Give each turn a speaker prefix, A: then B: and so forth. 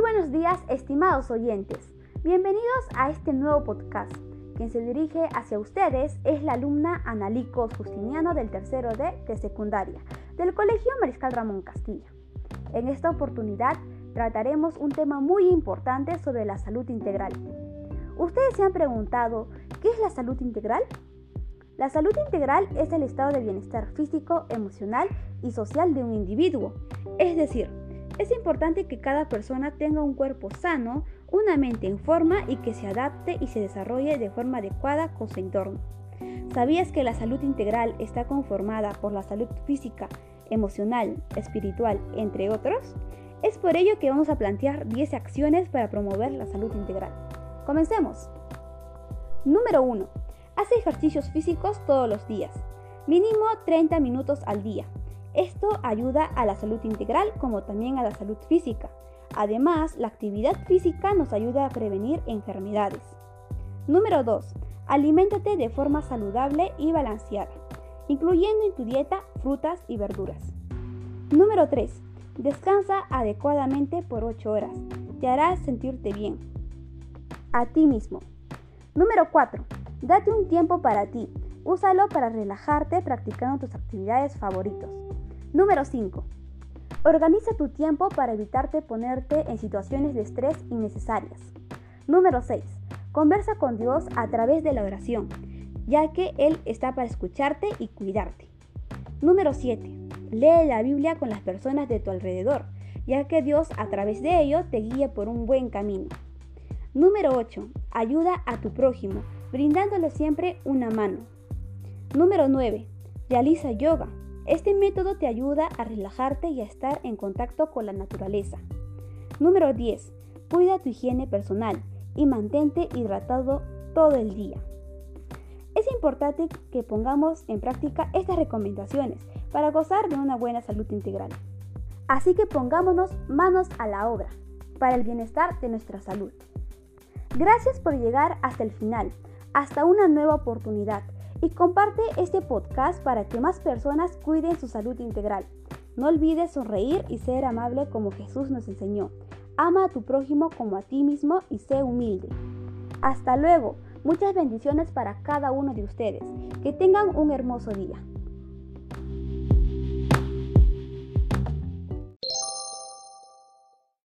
A: buenos días, estimados oyentes. Bienvenidos a este nuevo podcast. Quien se dirige hacia ustedes es la alumna Analico Justiniano del tercero de secundaria del Colegio Mariscal Ramón Castilla. En esta oportunidad trataremos un tema muy importante sobre la salud integral. ¿Ustedes se han preguntado qué es la salud integral? La salud integral es el estado de bienestar físico, emocional y social de un individuo. Es decir, es importante que cada persona tenga un cuerpo sano, una mente en forma y que se adapte y se desarrolle de forma adecuada con su entorno. ¿Sabías que la salud integral está conformada por la salud física, emocional, espiritual, entre otros? Es por ello que vamos a plantear 10 acciones para promover la salud integral. Comencemos. Número 1. Hace ejercicios físicos todos los días, mínimo 30 minutos al día. Esto ayuda a la salud integral como también a la salud física. Además, la actividad física nos ayuda a prevenir enfermedades. Número 2. Aliméntate de forma saludable y balanceada, incluyendo en tu dieta frutas y verduras. Número 3. Descansa adecuadamente por 8 horas. Te hará sentirte bien. A ti mismo. Número 4. Date un tiempo para ti. Úsalo para relajarte practicando tus actividades favoritos. Número 5. Organiza tu tiempo para evitarte ponerte en situaciones de estrés innecesarias. Número 6. Conversa con Dios a través de la oración, ya que Él está para escucharte y cuidarte. Número 7. Lee la Biblia con las personas de tu alrededor, ya que Dios a través de ello te guía por un buen camino. Número 8. Ayuda a tu prójimo, brindándole siempre una mano. Número 9. Realiza yoga. Este método te ayuda a relajarte y a estar en contacto con la naturaleza. Número 10. Cuida tu higiene personal y mantente hidratado todo el día. Es importante que pongamos en práctica estas recomendaciones para gozar de una buena salud integral. Así que pongámonos manos a la obra para el bienestar de nuestra salud. Gracias por llegar hasta el final, hasta una nueva oportunidad y comparte este podcast para que más personas cuiden su salud integral. No olvides sonreír y ser amable como Jesús nos enseñó. Ama a tu prójimo como a ti mismo y sé humilde. Hasta luego. Muchas bendiciones para cada uno de ustedes. Que tengan un hermoso día.